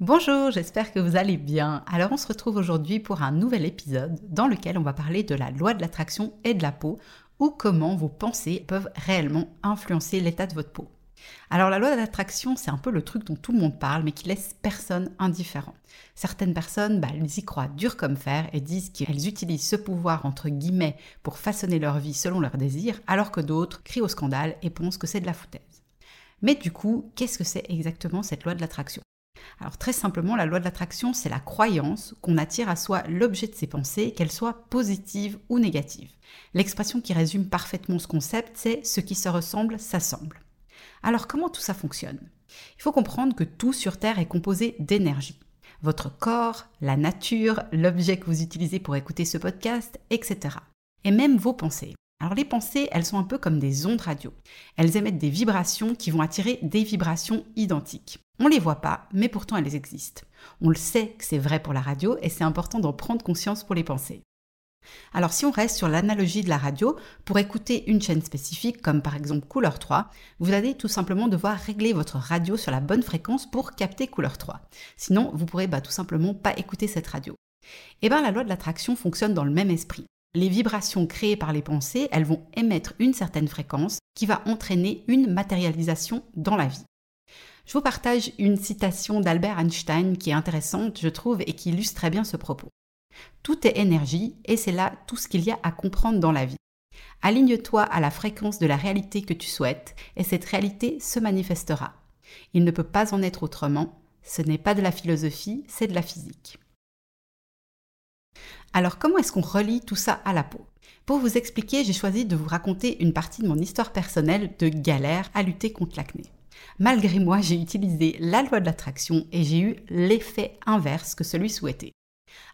Bonjour, j'espère que vous allez bien. Alors on se retrouve aujourd'hui pour un nouvel épisode dans lequel on va parler de la loi de l'attraction et de la peau ou comment vos pensées peuvent réellement influencer l'état de votre peau. Alors la loi de l'attraction, c'est un peu le truc dont tout le monde parle mais qui laisse personne indifférent. Certaines personnes, bah, elles y croient dur comme fer et disent qu'elles utilisent ce pouvoir entre guillemets pour façonner leur vie selon leurs désirs, alors que d'autres crient au scandale et pensent que c'est de la foutaise. Mais du coup, qu'est-ce que c'est exactement cette loi de l'attraction? Alors très simplement, la loi de l'attraction, c'est la croyance qu'on attire à soi l'objet de ses pensées, qu'elles soient positives ou négatives. L'expression qui résume parfaitement ce concept, c'est ce qui se ressemble s'assemble. Alors comment tout ça fonctionne? Il faut comprendre que tout sur Terre est composé d'énergie. Votre corps, la nature, l'objet que vous utilisez pour écouter ce podcast, etc. Et même vos pensées. Alors les pensées, elles sont un peu comme des ondes radio. Elles émettent des vibrations qui vont attirer des vibrations identiques. On ne les voit pas, mais pourtant elles existent. On le sait que c'est vrai pour la radio et c'est important d'en prendre conscience pour les pensées. Alors si on reste sur l'analogie de la radio, pour écouter une chaîne spécifique comme par exemple couleur 3, vous allez tout simplement devoir régler votre radio sur la bonne fréquence pour capter couleur 3. Sinon, vous pourrez bah, tout simplement pas écouter cette radio. Eh bien la loi de l'attraction fonctionne dans le même esprit. Les vibrations créées par les pensées, elles vont émettre une certaine fréquence qui va entraîner une matérialisation dans la vie. Je vous partage une citation d'Albert Einstein qui est intéressante, je trouve, et qui illustre très bien ce propos. Tout est énergie et c'est là tout ce qu'il y a à comprendre dans la vie. Aligne-toi à la fréquence de la réalité que tu souhaites et cette réalité se manifestera. Il ne peut pas en être autrement, ce n'est pas de la philosophie, c'est de la physique. Alors comment est-ce qu'on relie tout ça à la peau? Pour vous expliquer, j'ai choisi de vous raconter une partie de mon histoire personnelle de galère à lutter contre l'acné. Malgré moi, j'ai utilisé la loi de l'attraction et j'ai eu l'effet inverse que celui souhaité.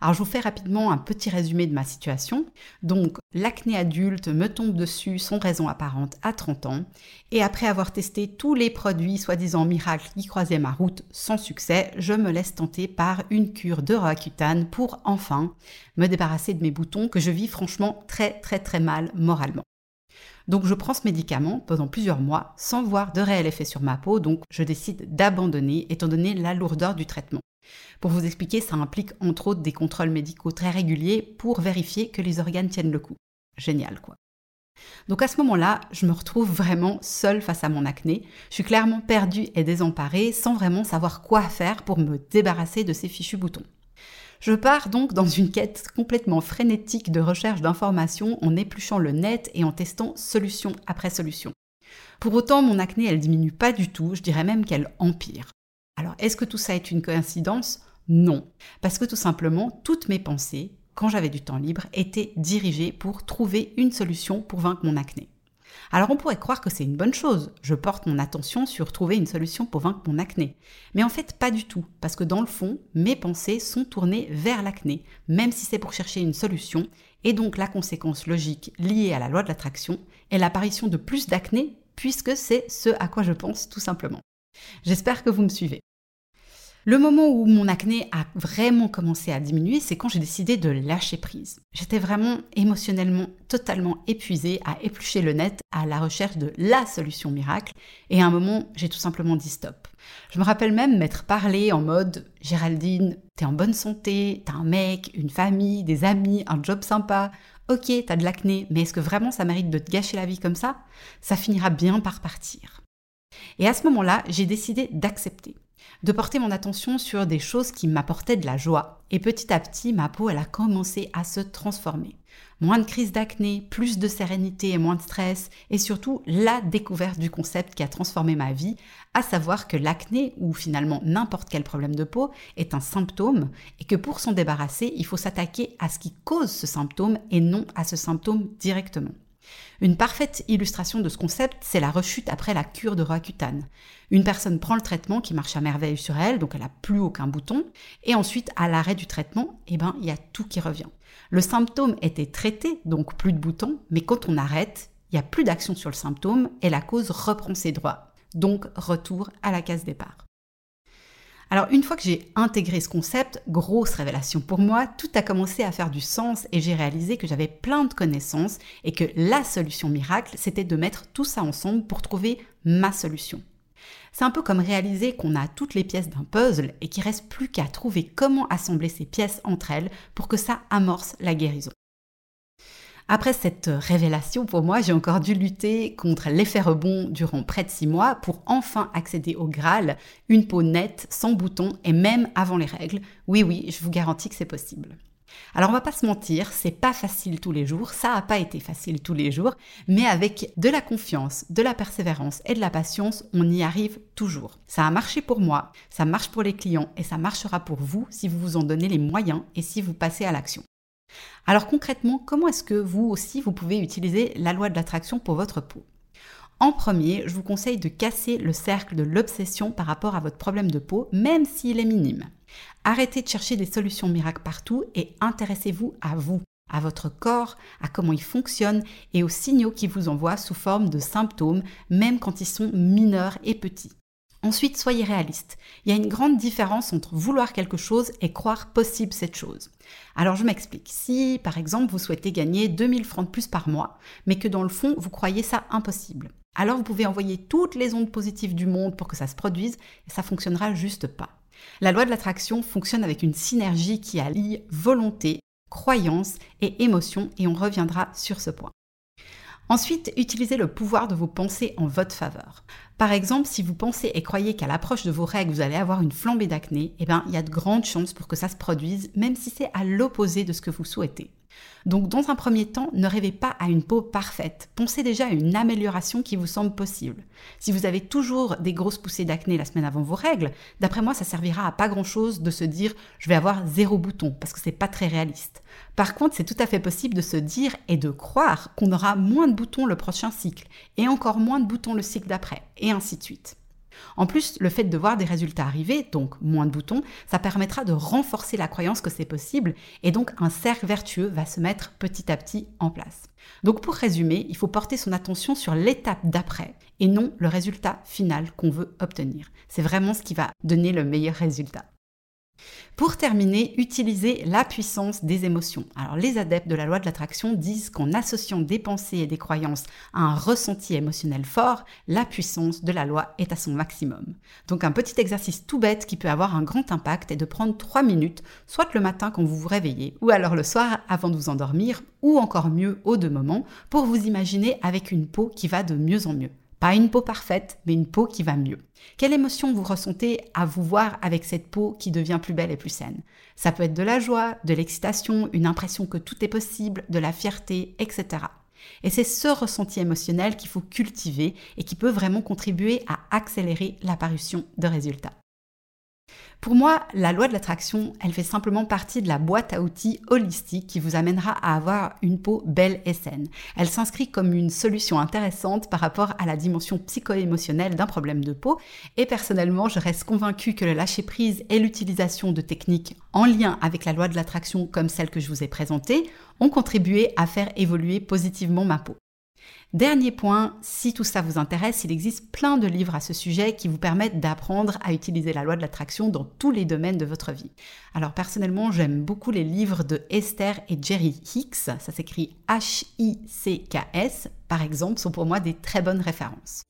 Alors je vous fais rapidement un petit résumé de ma situation. Donc l'acné adulte me tombe dessus sans raison apparente à 30 ans et après avoir testé tous les produits soi-disant miracles qui croisaient ma route sans succès, je me laisse tenter par une cure de Roaccutane pour enfin me débarrasser de mes boutons que je vis franchement très très très mal moralement. Donc je prends ce médicament pendant plusieurs mois sans voir de réel effet sur ma peau, donc je décide d'abandonner étant donné la lourdeur du traitement. Pour vous expliquer, ça implique entre autres des contrôles médicaux très réguliers pour vérifier que les organes tiennent le coup. Génial quoi. Donc à ce moment-là, je me retrouve vraiment seule face à mon acné. Je suis clairement perdue et désemparée sans vraiment savoir quoi faire pour me débarrasser de ces fichus boutons. Je pars donc dans une quête complètement frénétique de recherche d'informations en épluchant le net et en testant solution après solution. Pour autant, mon acné, elle diminue pas du tout, je dirais même qu'elle empire. Alors, est-ce que tout ça est une coïncidence? Non, parce que tout simplement, toutes mes pensées, quand j'avais du temps libre, étaient dirigées pour trouver une solution pour vaincre mon acné. Alors on pourrait croire que c'est une bonne chose, je porte mon attention sur trouver une solution pour vaincre mon acné. Mais en fait pas du tout, parce que dans le fond, mes pensées sont tournées vers l'acné, même si c'est pour chercher une solution, et donc la conséquence logique liée à la loi de l'attraction est l'apparition de plus d'acné, puisque c'est ce à quoi je pense tout simplement. J'espère que vous me suivez. Le moment où mon acné a vraiment commencé à diminuer, c'est quand j'ai décidé de lâcher prise. J'étais vraiment émotionnellement totalement épuisée à éplucher le net à la recherche de la solution miracle et à un moment, j'ai tout simplement dit stop. Je me rappelle même m'être parlé en mode Géraldine, t'es en bonne santé, t'as un mec, une famille, des amis, un job sympa. Ok, t'as de l'acné, mais est-ce que vraiment ça mérite de te gâcher la vie comme ça? Ça finira bien par partir. Et à ce moment-là, j'ai décidé d'accepter de porter mon attention sur des choses qui m'apportaient de la joie. Et petit à petit, ma peau, elle a commencé à se transformer. Moins de crise d'acné, plus de sérénité et moins de stress, et surtout la découverte du concept qui a transformé ma vie, à savoir que l'acné, ou finalement n'importe quel problème de peau, est un symptôme, et que pour s'en débarrasser, il faut s'attaquer à ce qui cause ce symptôme et non à ce symptôme directement. Une parfaite illustration de ce concept, c'est la rechute après la cure de Roaccutane. Une personne prend le traitement qui marche à merveille sur elle, donc elle n'a plus aucun bouton, et ensuite, à l'arrêt du traitement, eh ben, il y a tout qui revient. Le symptôme était traité, donc plus de boutons, mais quand on arrête, il n'y a plus d'action sur le symptôme et la cause reprend ses droits. Donc, retour à la case départ. Alors une fois que j'ai intégré ce concept, grosse révélation pour moi, tout a commencé à faire du sens et j'ai réalisé que j'avais plein de connaissances et que la solution miracle, c'était de mettre tout ça ensemble pour trouver ma solution. C'est un peu comme réaliser qu'on a toutes les pièces d'un puzzle et qu'il reste plus qu'à trouver comment assembler ces pièces entre elles pour que ça amorce la guérison. Après cette révélation, pour moi, j'ai encore dû lutter contre l'effet rebond durant près de six mois pour enfin accéder au Graal, une peau nette, sans boutons et même avant les règles. Oui, oui, je vous garantis que c'est possible. Alors on va pas se mentir, c'est pas facile tous les jours, ça a pas été facile tous les jours, mais avec de la confiance, de la persévérance et de la patience, on y arrive toujours. Ça a marché pour moi, ça marche pour les clients et ça marchera pour vous si vous vous en donnez les moyens et si vous passez à l'action. Alors concrètement, comment est-ce que vous aussi, vous pouvez utiliser la loi de l'attraction pour votre peau? En premier, je vous conseille de casser le cercle de l'obsession par rapport à votre problème de peau, même s'il est minime. Arrêtez de chercher des solutions miracles partout et intéressez-vous à vous, à votre corps, à comment il fonctionne et aux signaux qu'il vous envoie sous forme de symptômes, même quand ils sont mineurs et petits. Ensuite, soyez réaliste. Il y a une grande différence entre vouloir quelque chose et croire possible cette chose. Alors je m'explique. Si par exemple vous souhaitez gagner 2000 francs de plus par mois, mais que dans le fond vous croyez ça impossible, alors vous pouvez envoyer toutes les ondes positives du monde pour que ça se produise et ça fonctionnera juste pas. La loi de l'attraction fonctionne avec une synergie qui allie volonté, croyance et émotion et on reviendra sur ce point. Ensuite, utilisez le pouvoir de vos pensées en votre faveur. Par exemple, si vous pensez et croyez qu'à l'approche de vos règles, vous allez avoir une flambée d'acné, eh bien, il y a de grandes chances pour que ça se produise, même si c'est à l'opposé de ce que vous souhaitez. Donc dans un premier temps, ne rêvez pas à une peau parfaite. Pensez déjà à une amélioration qui vous semble possible. Si vous avez toujours des grosses poussées d'acné la semaine avant vos règles, d'après moi, ça servira à pas grand-chose de se dire je vais avoir zéro bouton parce que c'est pas très réaliste. Par contre, c'est tout à fait possible de se dire et de croire qu'on aura moins de boutons le prochain cycle et encore moins de boutons le cycle d'après et ainsi de suite. En plus, le fait de voir des résultats arriver, donc moins de boutons, ça permettra de renforcer la croyance que c'est possible et donc un cercle vertueux va se mettre petit à petit en place. Donc pour résumer, il faut porter son attention sur l'étape d'après et non le résultat final qu'on veut obtenir. C'est vraiment ce qui va donner le meilleur résultat. Pour terminer, utilisez la puissance des émotions. Alors les adeptes de la loi de l'attraction disent qu'en associant des pensées et des croyances à un ressenti émotionnel fort, la puissance de la loi est à son maximum. Donc un petit exercice tout bête qui peut avoir un grand impact est de prendre 3 minutes, soit le matin quand vous vous réveillez, ou alors le soir avant de vous endormir, ou encore mieux au deux moments, pour vous imaginer avec une peau qui va de mieux en mieux. Pas une peau parfaite, mais une peau qui va mieux. Quelle émotion vous ressentez à vous voir avec cette peau qui devient plus belle et plus saine? Ça peut être de la joie, de l'excitation, une impression que tout est possible, de la fierté, etc. Et c'est ce ressenti émotionnel qu'il faut cultiver et qui peut vraiment contribuer à accélérer l'apparition de résultats. Pour moi, la loi de l'attraction, elle fait simplement partie de la boîte à outils holistique qui vous amènera à avoir une peau belle et saine. Elle s'inscrit comme une solution intéressante par rapport à la dimension psycho-émotionnelle d'un problème de peau et personnellement, je reste convaincue que le lâcher-prise et l'utilisation de techniques en lien avec la loi de l'attraction comme celle que je vous ai présentée ont contribué à faire évoluer positivement ma peau. Dernier point, si tout ça vous intéresse, il existe plein de livres à ce sujet qui vous permettent d'apprendre à utiliser la loi de l'attraction dans tous les domaines de votre vie. Alors personnellement, j'aime beaucoup les livres de Esther et Jerry Hicks, ça s'écrit H-I-C-K-S, par exemple, sont pour moi des très bonnes références.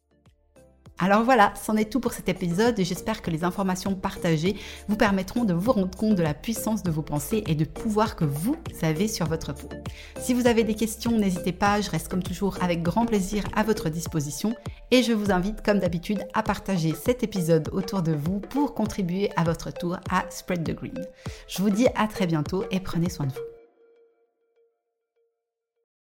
Alors voilà, c'en est tout pour cet épisode et j'espère que les informations partagées vous permettront de vous rendre compte de la puissance de vos pensées et de pouvoir que vous avez sur votre peau. Si vous avez des questions, n'hésitez pas, je reste comme toujours avec grand plaisir à votre disposition et je vous invite comme d'habitude à partager cet épisode autour de vous pour contribuer à votre tour à Spread the Green. Je vous dis à très bientôt et prenez soin de vous.